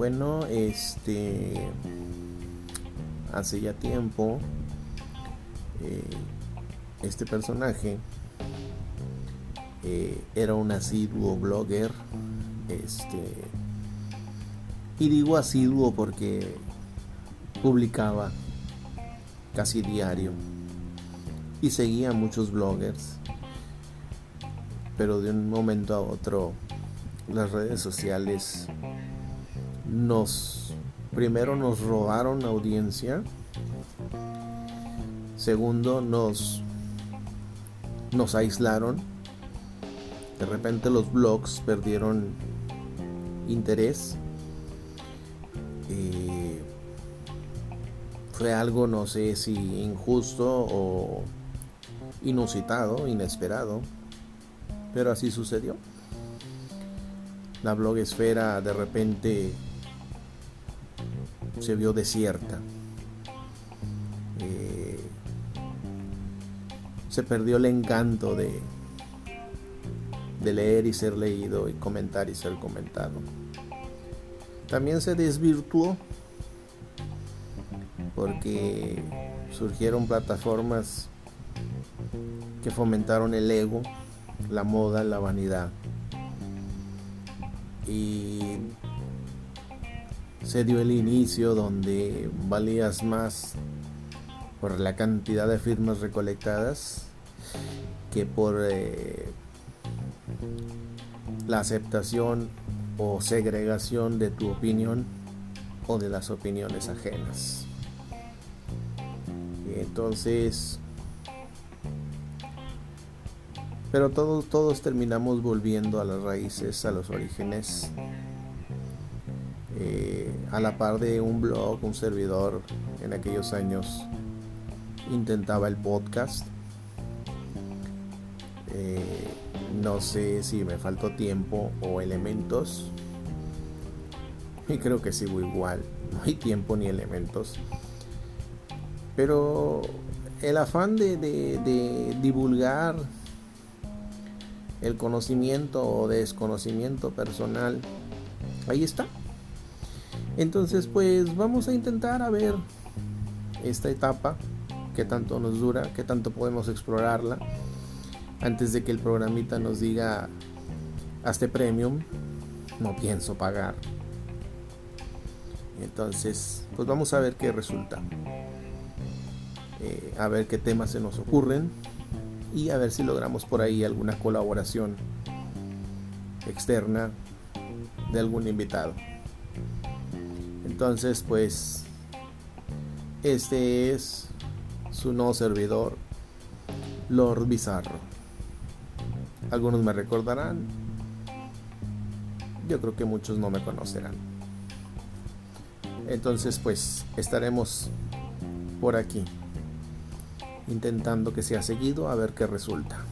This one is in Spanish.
Bueno, este hace ya tiempo eh, este personaje eh, era un asiduo blogger este y digo asiduo porque publicaba casi diario y seguía a muchos bloggers pero de un momento a otro las redes sociales nos primero nos robaron audiencia. Segundo nos nos aislaron. De repente los blogs perdieron interés. Eh, fue algo no sé si injusto o inusitado inesperado pero así sucedió. La blogesfera de repente se vio desierta. Eh, se perdió el encanto de, de leer y ser leído y comentar y ser comentado. También se desvirtuó porque surgieron plataformas que fomentaron el ego, la moda, la vanidad y se dio el inicio donde valías más por la cantidad de firmas recolectadas que por eh, la aceptación o segregación de tu opinión o de las opiniones ajenas. Entonces, pero todos, todos terminamos volviendo a las raíces, a los orígenes, eh, a la par de un blog, un servidor en aquellos años intentaba el podcast. Eh, no sé si me faltó tiempo o elementos. Y creo que sigo igual. No hay tiempo ni elementos. Pero el afán de divulgar el conocimiento o desconocimiento personal, ahí está. Entonces, pues vamos a intentar a ver esta etapa, qué tanto nos dura, qué tanto podemos explorarla, antes de que el programita nos diga, hazte premium, no pienso pagar. Entonces, pues vamos a ver qué resulta. Eh, a ver qué temas se nos ocurren y a ver si logramos por ahí alguna colaboración externa de algún invitado. Entonces, pues, este es su nuevo servidor, Lord Bizarro. Algunos me recordarán, yo creo que muchos no me conocerán. Entonces, pues, estaremos por aquí intentando que sea seguido a ver qué resulta.